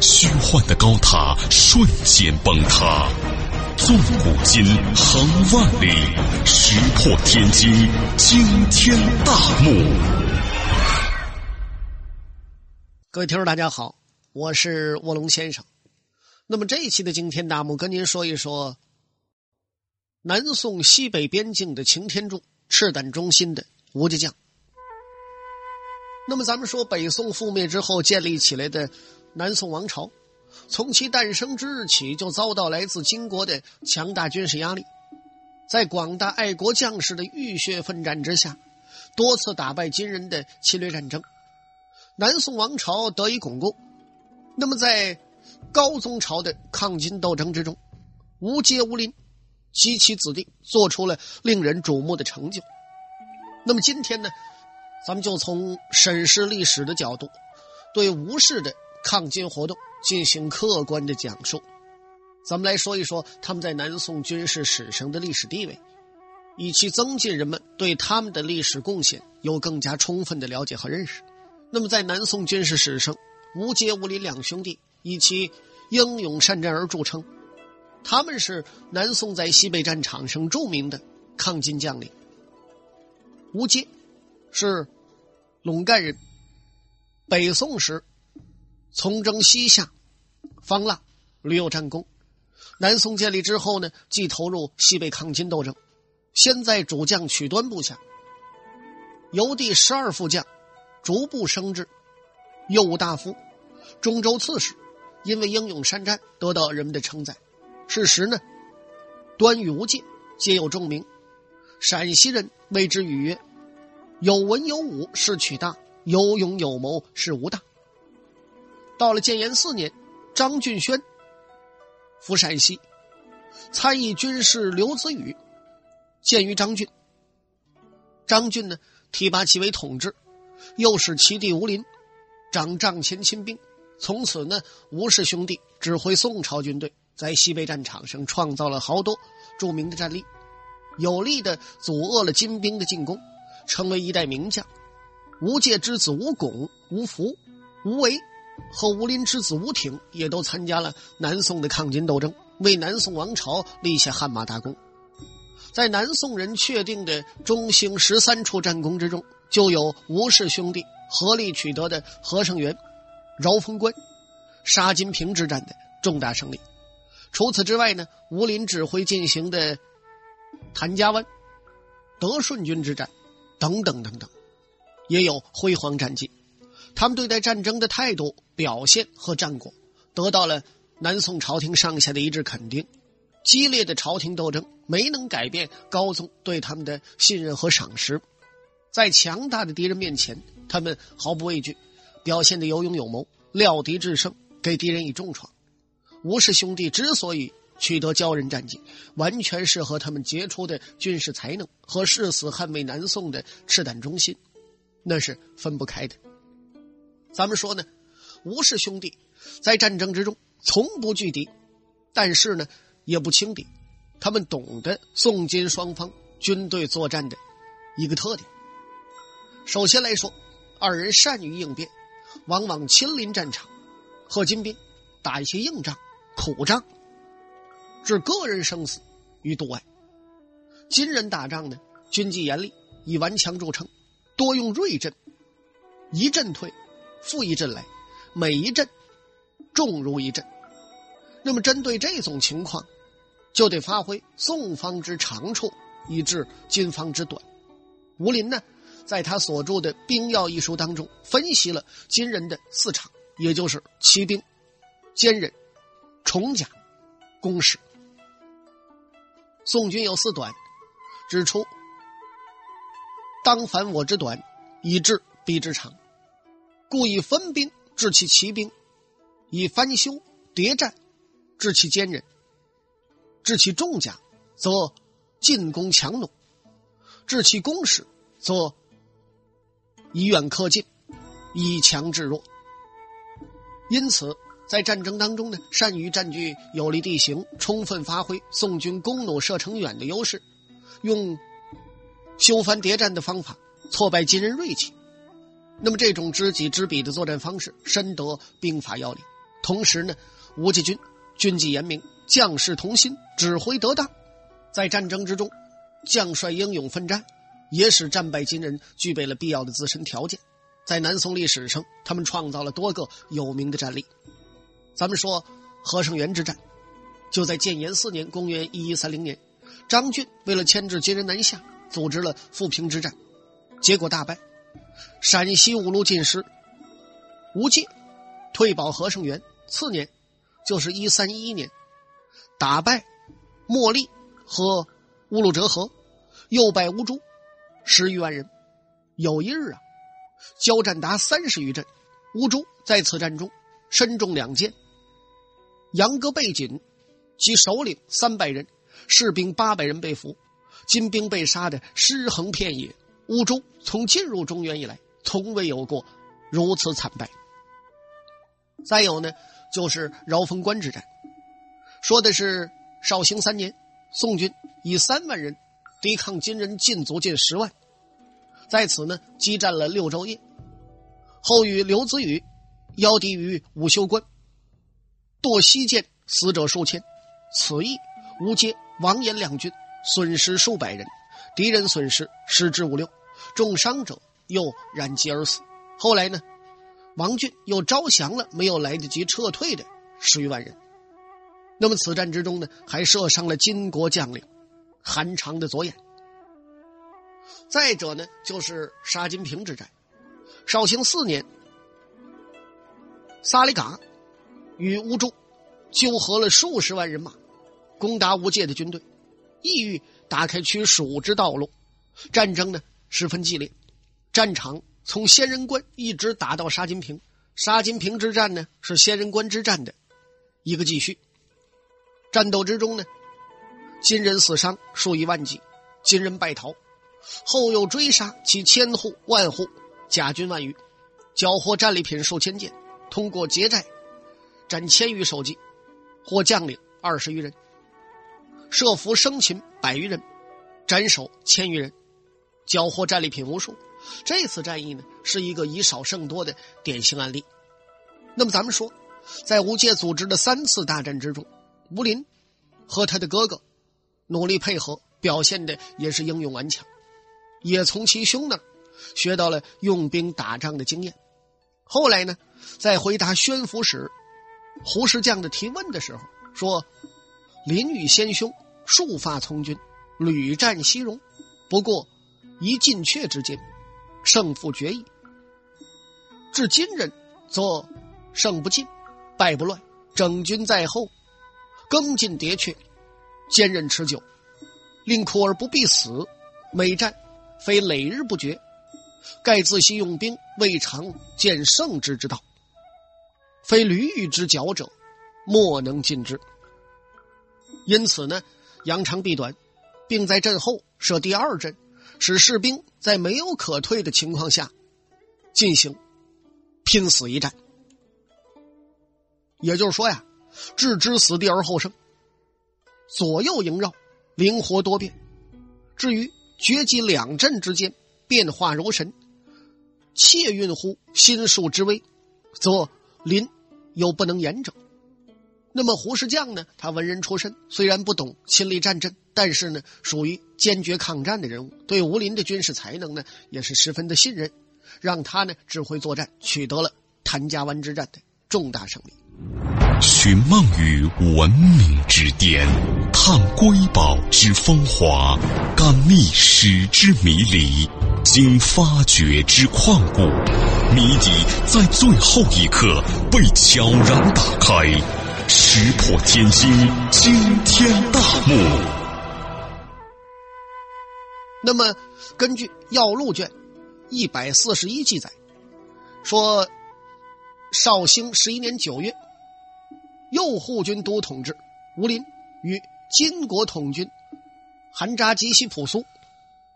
虚幻的高塔瞬间崩塌，纵古今，横万里，石破天惊，惊天大幕。各位听众，大家好，我是卧龙先生。那么这一期的惊天大幕，跟您说一说南宋西北边境的擎天柱，赤胆忠心的吴家将。那么咱们说，北宋覆灭之后建立起来的。南宋王朝从其诞生之日起，就遭到来自金国的强大军事压力，在广大爱国将士的浴血奋战之下，多次打败金人的侵略战争，南宋王朝得以巩固。那么，在高宗朝的抗金斗争之中，吴阶、吴林及其子弟做出了令人瞩目的成就。那么今天呢，咱们就从审视历史的角度，对吴氏的。抗金活动进行客观的讲述，咱们来说一说他们在南宋军事史上的历史地位，以期增进人们对他们的历史贡献有更加充分的了解和认识。那么，在南宋军事史上，吴阶、吴林两兄弟以其英勇善战而著称，他们是南宋在西北战场上著名的抗金将领。吴阶是陇干人，北宋时。从征西夏，方腊，屡有战功。南宋建立之后呢，即投入西北抗金斗争。先在主将曲端部下，由第十二副将，逐步升至右武大夫、中州刺史。因为英勇善战，得到人们的称赞。事实呢，端与吴界皆有重名。陕西人谓之语曰：“有文有武是曲大，有勇有谋是吴大。”到了建炎四年，张俊轩赴陕西，参议军事刘子宇见于张俊。张俊呢提拔其为统治，又使其弟吴林掌帐前亲兵。从此呢，吴氏兄弟指挥宋朝军队在西北战场上创造了好多著名的战例，有力的阻遏了金兵的进攻，成为一代名将。吴界之子吴拱、吴福、吴为。和吴林之子吴挺也都参加了南宋的抗金斗争，为南宋王朝立下汗马大功。在南宋人确定的中兴十三处战功之中，就有吴氏兄弟合力取得的和盛元、饶峰关、沙金平之战的重大胜利。除此之外呢，吴林指挥进行的谭家湾、德顺军之战等等等等，也有辉煌战绩。他们对待战争的态度、表现和战果，得到了南宋朝廷上下的一致肯定。激烈的朝廷斗争没能改变高宗对他们的信任和赏识，在强大的敌人面前，他们毫不畏惧，表现的有勇有谋，料敌制胜，给敌人以重创。吴氏兄弟之所以取得骄人战绩，完全是和他们杰出的军事才能和誓死捍卫南宋的赤胆忠心，那是分不开的。咱们说呢，吴氏兄弟在战争之中从不惧敌，但是呢也不轻敌。他们懂得宋金双方军队作战的一个特点。首先来说，二人善于应变，往往亲临战场，和金兵打一些硬仗、苦仗，置个人生死于度外。金人打仗呢，军纪严厉，以顽强著称，多用锐阵，一阵退。复一阵来，每一阵重如一阵。那么针对这种情况，就得发挥宋方之长处，以致金方之短。吴林呢，在他所著的《兵要》一书当中，分析了金人的四场，也就是骑兵、坚忍、重甲、攻势。宋军有四短，指出：当反我之短，以致彼之长。故以分兵治其骑兵，以翻修叠战治其坚韧。治其重甲，则进攻强弩；治其攻势，则以远克近，以强制弱。因此，在战争当中呢，善于占据有利地形，充分发挥宋军弓弩射程远的优势，用修翻谍战的方法挫败金人锐气。那么，这种知己知彼的作战方式，深得兵法要领。同时呢，吴继军军纪严明，将士同心，指挥得当，在战争之中，将帅英勇奋战，也使战败金人具备了必要的自身条件。在南宋历史上，他们创造了多个有名的战例。咱们说和盛元之战，就在建炎四年（公元一一三零年），张俊为了牵制金人南下，组织了富平之战，结果大败。陕西五路进士吴介退保和盛元，次年就是一三一一年，打败莫力和乌鲁哲河，又败乌珠十余万人。有一日啊，交战达三十余阵，乌珠在此战中身中两箭，杨戈背锦及首领三百人，士兵八百人被俘，金兵被杀的尸横遍野。乌珠从进入中原以来。从未有过如此惨败。再有呢，就是饶峰关之战，说的是绍兴三年，宋军以三万人抵抗金人进卒近十万，在此呢激战了六昼夜，后与刘子羽邀敌于武修关，堕西涧，死者数千。此役吴阶、王延两军损失数百人，敌人损失十之五六，重伤者。又染疾而死。后来呢，王俊又招降了没有来得及撤退的十余万人。那么此战之中呢，还射伤了金国将领韩长的左眼。再者呢，就是沙金平之战。绍兴四年，萨里嘎与乌珠纠合了数十万人马，攻打吴界的军队，意欲打开取蜀之道路。战争呢，十分激烈。战场从仙人关一直打到沙金平，沙金平之战呢是仙人关之战的一个继续。战斗之中呢，金人死伤数以万计，金人败逃，后又追杀其千户万户，甲军万余，缴获战利品数千件，通过劫寨斩千余首级，获将领二十余人，设伏生擒百余人，斩首千余人，缴获战利品无数。这次战役呢，是一个以少胜多的典型案例。那么，咱们说，在吴界组织的三次大战之中，吴林和他的哥哥努力配合，表现的也是英勇顽强，也从其兄那儿学到了用兵打仗的经验。后来呢，在回答宣抚使胡适将的提问的时候，说：“林与先兄束发从军，屡战西戎，不过一进阙之间。”胜负决矣。至今人，则胜不进，败不乱。整军在后，更进迭阙，坚韧持久，令苦而不必死。每战非累日不绝，盖自惜用兵，未尝见胜之之道。非驴欲之矫者，莫能尽之。因此呢，扬长避短，并在阵后设第二阵。使士兵在没有可退的情况下进行拼死一战，也就是说呀，置之死地而后生，左右萦绕，灵活多变。至于绝迹两阵之间变化如神，切运乎心术之微，则临又不能言者。那么胡适将呢？他文人出身，虽然不懂亲历战阵，但是呢，属于坚决抗战的人物，对吴林的军事才能呢，也是十分的信任，让他呢指挥作战，取得了谭家湾之战的重大胜利。寻梦于文明之巅，探瑰宝之风华，感历史之迷离，经发掘之旷古，谜底在最后一刻被悄然打开。石破天惊，惊天大幕。那么，根据《要录》卷一百四十一记载，说绍兴十一年九月，右护军都统制吴林与金国统军韩扎吉西朴苏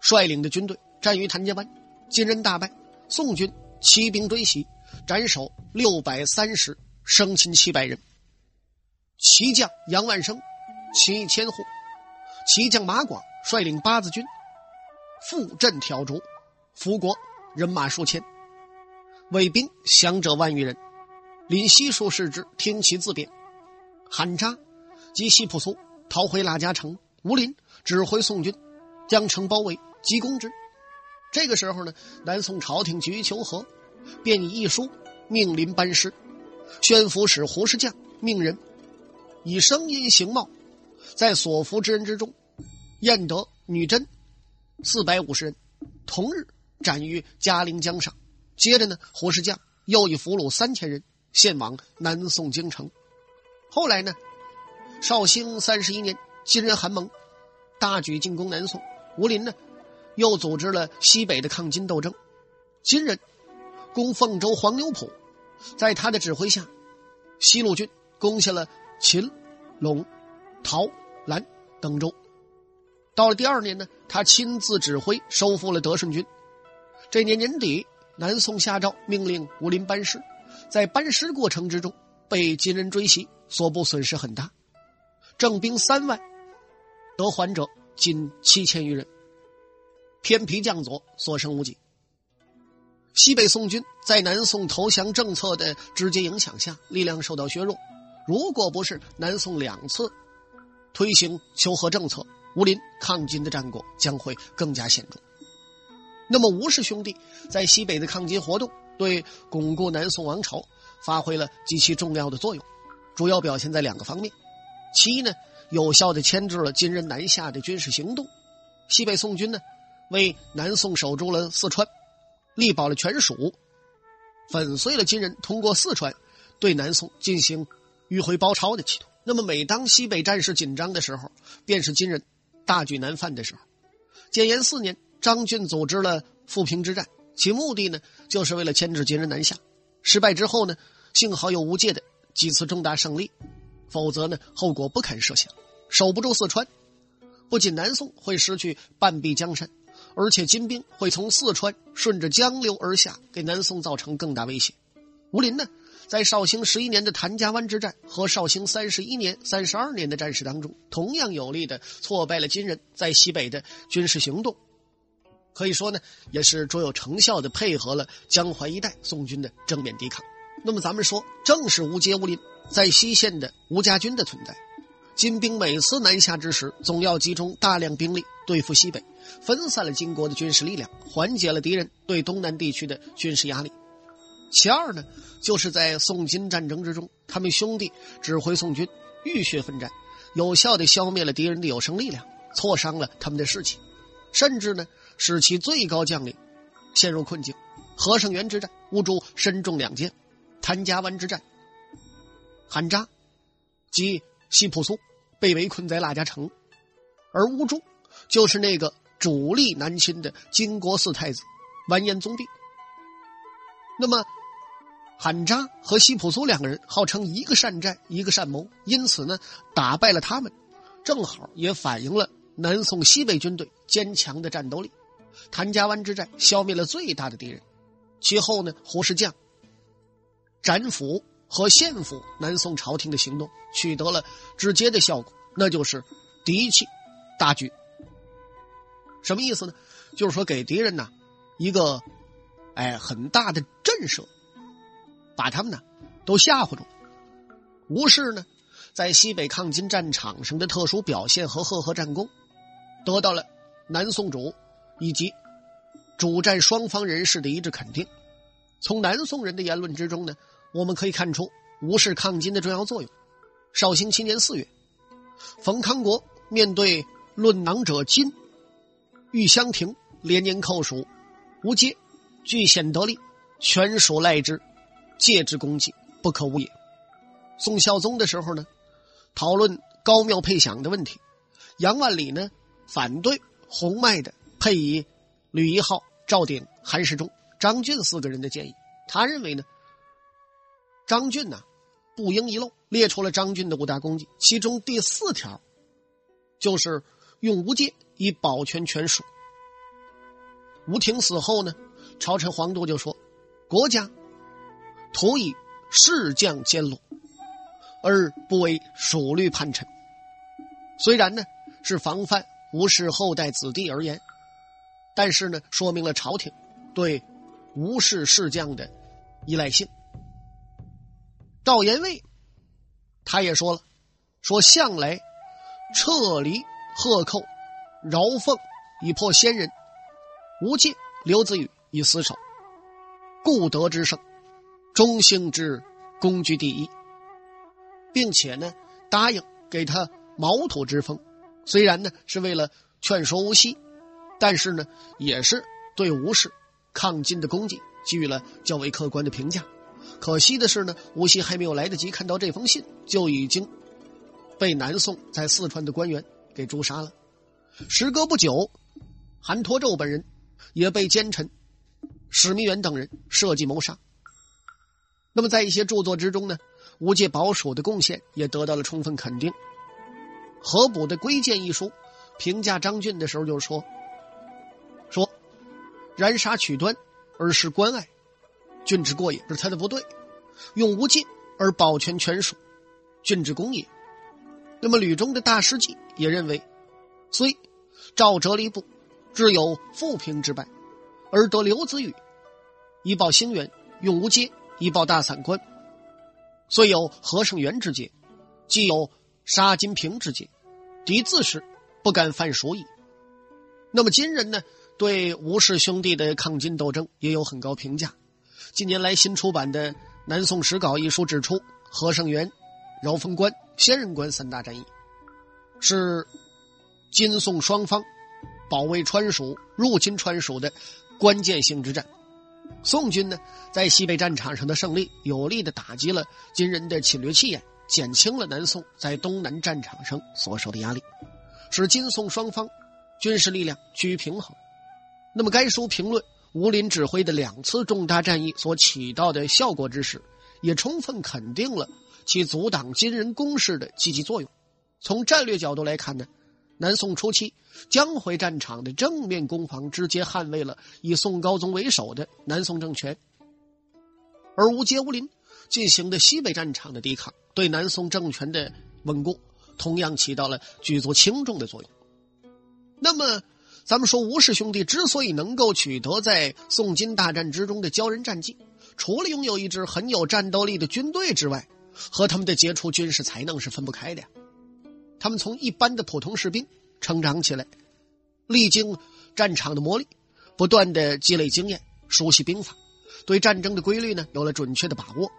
率领的军队战于谭家湾，金人大败，宋军骑兵追袭，斩首六百三十，生擒七百人。骑将杨万生骑千户，骑将马广率领八字军赴阵挑竹，俘国人马数千，卫兵降者万余人。临西数视之，听其自辩。韩扎及西普苏逃回拉家城，吴林指挥宋军将城包围，急攻之。这个时候呢，南宋朝廷急于求和，便以一书命临班师，宣抚使胡世将命人。以声音形貌，在所俘之人之中，验得女真四百五十人，同日斩于嘉陵江上。接着呢，胡适将又以俘虏三千人，献往南宋京城。后来呢，绍兴三十一年，金人韩蒙大举进攻南宋，吴林呢又组织了西北的抗金斗争。金人攻凤州黄牛埔，在他的指挥下，西路军攻下了。秦、陇、陶、兰等州。到了第二年呢，他亲自指挥收复了德顺军。这年年底，南宋下诏命令吴林班师，在班师过程之中被金人追袭，所部损失很大，正兵三万，得还者仅七千余人。偏皮将佐所剩无几。西北宋军在南宋投降政策的直接影响下，力量受到削弱。如果不是南宋两次推行求和政策，吴林抗金的战果将会更加显著。那么吴氏兄弟在西北的抗金活动，对巩固南宋王朝发挥了极其重要的作用，主要表现在两个方面：其一呢，有效的牵制了金人南下的军事行动；西北宋军呢，为南宋守住了四川，力保了全蜀，粉碎了金人通过四川对南宋进行。迂回包抄的企图。那么，每当西北战事紧张的时候，便是金人大举南犯的时候。建炎四年，张俊组织了富平之战，其目的呢，就是为了牵制金人南下。失败之后呢，幸好有吴界的几次重大胜利，否则呢，后果不堪设想。守不住四川，不仅南宋会失去半壁江山，而且金兵会从四川顺着江流而下，给南宋造成更大威胁。吴林呢？在绍兴十一年的谭家湾之战和绍兴三十一年、三十二年的战事当中，同样有力的挫败了金人在西北的军事行动，可以说呢，也是卓有成效的配合了江淮一带宋军的正面抵抗。那么，咱们说，正是吴节、吴林在西线的吴家军的存在，金兵每次南下之时，总要集中大量兵力对付西北，分散了金国的军事力量，缓解了敌人对东南地区的军事压力。其二呢，就是在宋金战争之中，他们兄弟指挥宋军浴血奋战，有效的消灭了敌人的有生力量，挫伤了他们的士气，甚至呢使其最高将领陷入困境。和盛元之战，乌珠身中两箭；谭家湾之战，韩扎及西普苏被围困在腊家城，而乌珠就是那个主力南侵的金国四太子完颜宗弼。那么。韩扎和西普苏两个人号称一个善战，一个善谋，因此呢，打败了他们，正好也反映了南宋西北军队坚强的战斗力。谭家湾之战消灭了最大的敌人，其后呢，胡适将斩俘和献俘南宋朝廷的行动取得了直接的效果，那就是敌气大举。什么意思呢？就是说给敌人呐一个哎很大的震慑。把他们呢，都吓唬住。吴氏呢，在西北抗金战场上的特殊表现和赫赫战功，得到了南宋主以及主战双方人士的一致肯定。从南宋人的言论之中呢，我们可以看出吴氏抗金的重要作用。绍兴七年四月，冯康国面对论囊者金，玉香亭连年寇蜀，吴阶据险得利，全属赖之。戒之功绩不可无也。宋孝宗的时候呢，讨论高庙配享的问题，杨万里呢反对洪迈的配以吕一号、赵鼎、韩世忠、张俊四个人的建议。他认为呢，张俊呢不应遗漏，列出了张俊的五大功绩，其中第四条就是用吴界以保全权属。吴廷死后呢，朝臣黄度就说：“国家徒以士将兼落，而不为属律叛臣。”虽然呢是防范吴氏后代子弟而言，但是呢说明了朝廷对吴氏士将的依赖性。赵延卫他也说了，说向来撤离贺寇，饶凤以破先人。吴戒、刘子宇以死守，故得之胜，中兴之功居第一，并且呢，答应给他毛土之封。虽然呢是为了劝说吴锡，但是呢也是对吴氏抗金的功绩给予了较为客观的评价。可惜的是呢，吴锡还没有来得及看到这封信，就已经被南宋在四川的官员给诛杀了。时隔不久，韩托胄本人。也被奸臣史弥远等人设计谋杀。那么，在一些著作之中呢，吴界保守的贡献也得到了充分肯定。何补的《归谏》一书评价张俊的时候就说：“说燃杀取端而失关爱，俊之过也；是他的不对。用吴界而保全权属，俊之功也。”那么，吕中的大师记也认为，虽赵哲离部。只有富平之败，而得刘子羽以报兴元，用吴阶以报大散关，虽有何胜元之节，既有杀金平之节，敌自是不敢犯蜀矣。那么今人呢，对吴氏兄弟的抗金斗争也有很高评价。近年来新出版的《南宋史稿》一书指出，何胜元、饶凤关、仙人关三大战役是金宋双方。保卫川蜀、入侵川蜀的关键性之战，宋军呢在西北战场上的胜利，有力的打击了金人的侵略气焰，减轻了南宋在东南战场上所受的压力，使金宋双方军事力量趋于平衡。那么，该书评论吴林指挥的两次重大战役所起到的效果之时，也充分肯定了其阻挡金人攻势的积极作用。从战略角度来看呢？南宋初期，江淮战场的正面攻防直接捍卫了以宋高宗为首的南宋政权，而吴阶、吴林进行的西北战场的抵抗，对南宋政权的稳固同样起到了举足轻重的作用。那么，咱们说吴氏兄弟之所以能够取得在宋金大战之中的骄人战绩，除了拥有一支很有战斗力的军队之外，和他们的杰出军事才能是分不开的呀。他们从一般的普通士兵成长起来，历经战场的磨砺，不断的积累经验，熟悉兵法，对战争的规律呢有了准确的把握，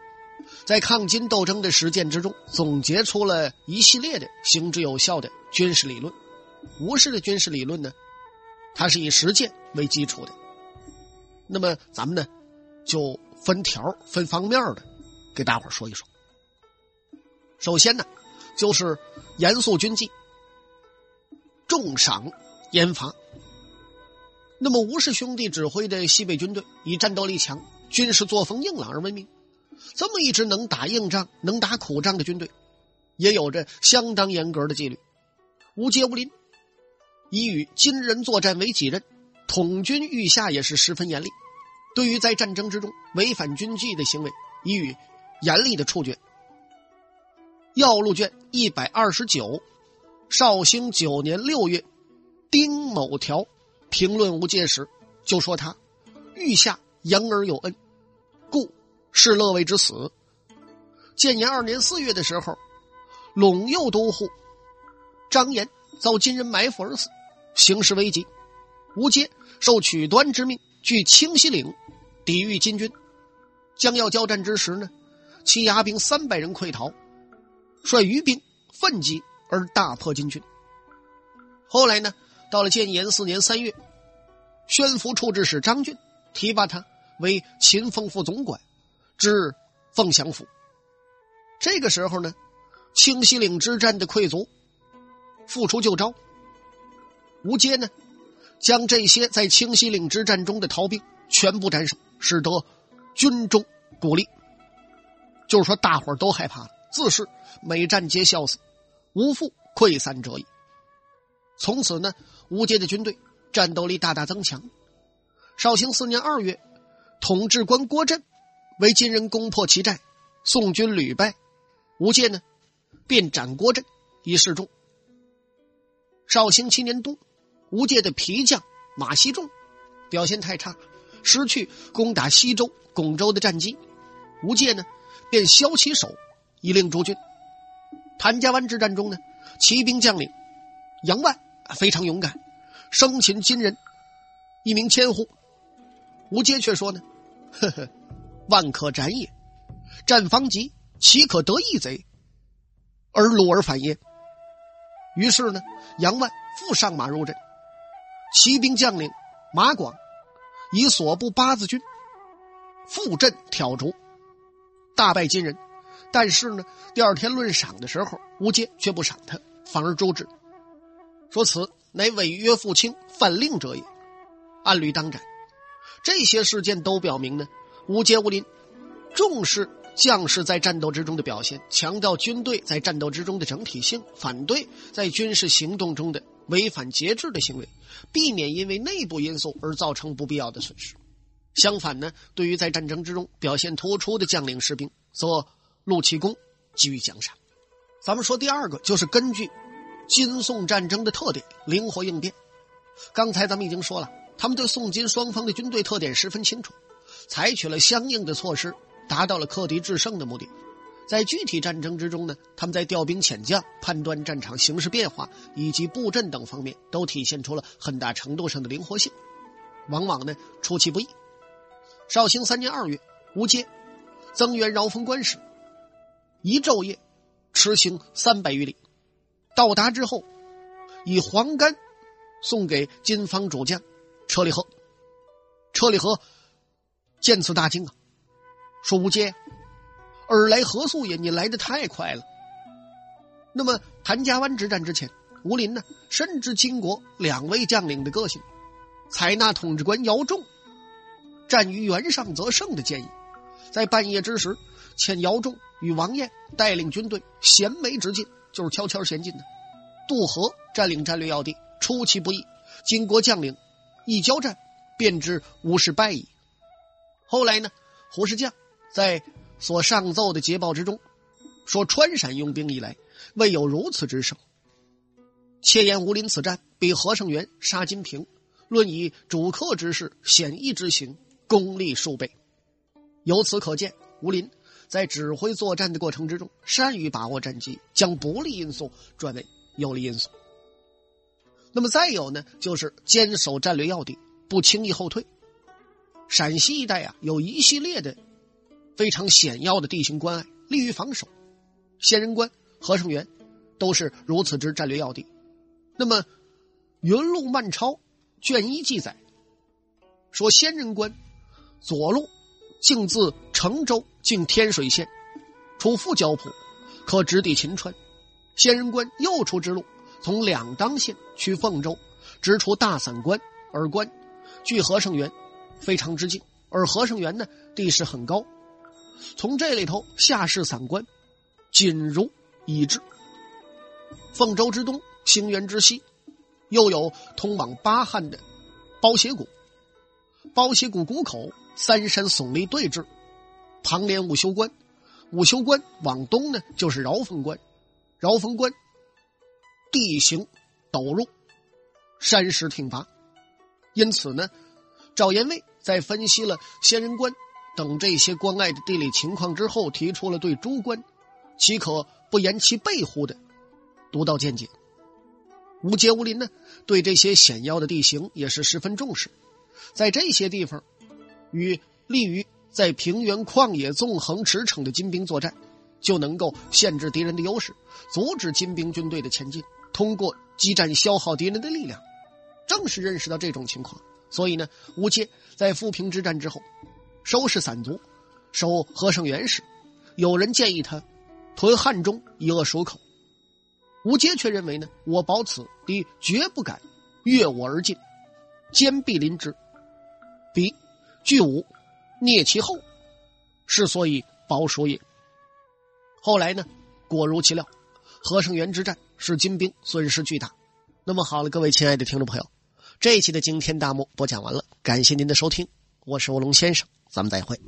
在抗金斗争的实践之中，总结出了一系列的行之有效的军事理论。吴氏的军事理论呢，它是以实践为基础的。那么咱们呢，就分条分方面的给大伙说一说。首先呢。就是严肃军纪，重赏严罚。那么吴氏兄弟指挥的西北军队以战斗力强、军事作风硬朗而闻名。这么一支能打硬仗、能打苦仗的军队，也有着相当严格的纪律。无阶、无林以与金人作战为己任，统军御下也是十分严厉。对于在战争之中违反军纪的行为，予以严厉的处决。要路卷一百二十九，绍兴九年六月，丁某条评论吴介时就说他御下养而有恩，故是乐为之死。建炎二年四月的时候，陇右都护张延遭金人埋伏而死，形势危急。吴阶受曲端之命，据清溪岭抵御金军，将要交战之时呢，其牙兵三百人溃逃。率余兵奋击而大破金军。后来呢，到了建炎四年三月，宣抚处置使张俊提拔他为秦凤副总管，至凤翔府。这个时候呢，清溪岭之战的溃卒复出救招。吴阶呢，将这些在清溪岭之战中的逃兵全部斩首，使得军中鼓励，就是说大伙都害怕了。自是每战皆笑死，无复溃散者矣。从此呢，吴杰的军队战斗力大大增强。绍兴四年二月，统治官郭震为金人攻破其寨，宋军屡败，吴杰呢便斩郭震以示众。绍兴七年冬，吴界的皮将马希仲表现太差，失去攻打西周、巩州的战机，吴界呢便削其首，以令诸军。谭家湾之战中呢，骑兵将领杨万非常勇敢，生擒金人一名千户。吴阶却说呢：“呵呵，万可斩也，战方急，岂可得一贼而鲁而反耶？”于是呢，杨万复上马入阵，骑兵将领马广以所部八字军复阵挑逐，大败金人。但是呢，第二天论赏的时候，吴阶却不赏他，反而诛之，说此乃违约负卿、犯令者也，按律当斩。这些事件都表明呢，吴阶、吴林重视将士在战斗之中的表现，强调军队在战斗之中的整体性，反对在军事行动中的违反节制的行为，避免因为内部因素而造成不必要的损失。相反呢，对于在战争之中表现突出的将领士兵，则录其功，给予奖赏。咱们说第二个，就是根据金宋战争的特点，灵活应变。刚才咱们已经说了。他们对宋金双方的军队特点十分清楚，采取了相应的措施，达到了克敌制胜的目的。在具体战争之中呢，他们在调兵遣将、判断战场形势变化以及布阵等方面，都体现出了很大程度上的灵活性，往往呢出其不意。绍兴三年二月，吴阶增援饶峰关时，一昼夜驰行三百余里，到达之后，以黄干送给金方主将。车里和，车里和见此大惊啊，说吴阶，尔来何速也？你来的太快了。那么谭家湾之战之前，吴林呢深知金国两位将领的个性，采纳统治官姚仲“战于原上则胜”的建议，在半夜之时，遣姚仲与王彦带领军队衔枚直进，就是悄悄前进的，渡河占领战略要地，出其不意，金国将领。一交战，便知吴氏败矣。后来呢，胡世将在所上奏的捷报之中，说川陕用兵以来，未有如此之胜。切言吴林此战比何胜元杀金平，论以主客之势、险易之行，功力数倍。由此可见，吴林在指挥作战的过程之中，善于把握战机，将不利因素转为有利因素。那么再有呢，就是坚守战略要地，不轻易后退。陕西一带啊，有一系列的非常险要的地形关隘，利于防守。仙人关、和盛园都是如此之战略要地。那么《云路漫抄》卷一记载说，仙人关左路径自成州进天水县，出富交浦，可直抵秦川；仙人关右出之路。从两当县去凤州，直出大散关，而关距和盛园非常之近，而和盛园呢地势很高，从这里头下视散关，仅如已至。凤州之东，兴元之西，又有通往巴汉的包斜谷，包斜谷谷口三山耸立对峙，旁连武修关，武修关往东呢就是饶峰关，饶峰关。地形陡入，山石挺拔，因此呢，赵延卫在分析了仙人关等这些关隘的地理情况之后，提出了对诸关岂可不言其背乎的独到见解。吴杰、吴林呢，对这些险要的地形也是十分重视，在这些地方，与利于在平原旷野纵横驰骋的金兵作战，就能够限制敌人的优势，阻止金兵军队的前进。通过激战消耗敌人的力量，正是认识到这种情况，所以呢，吴阶在富平之战之后，收拾散卒，守和盛元时，有人建议他屯汉中以扼蜀口，吴阶却认为呢，我保此敌绝不敢越我而进，坚壁临之，彼拒吾聂其后，是所以保守也。后来呢，果如其料。和盛元之战使金兵损失巨大，那么好了，各位亲爱的听众朋友，这一期的惊天大幕播讲完了，感谢您的收听，我是卧龙先生，咱们再会。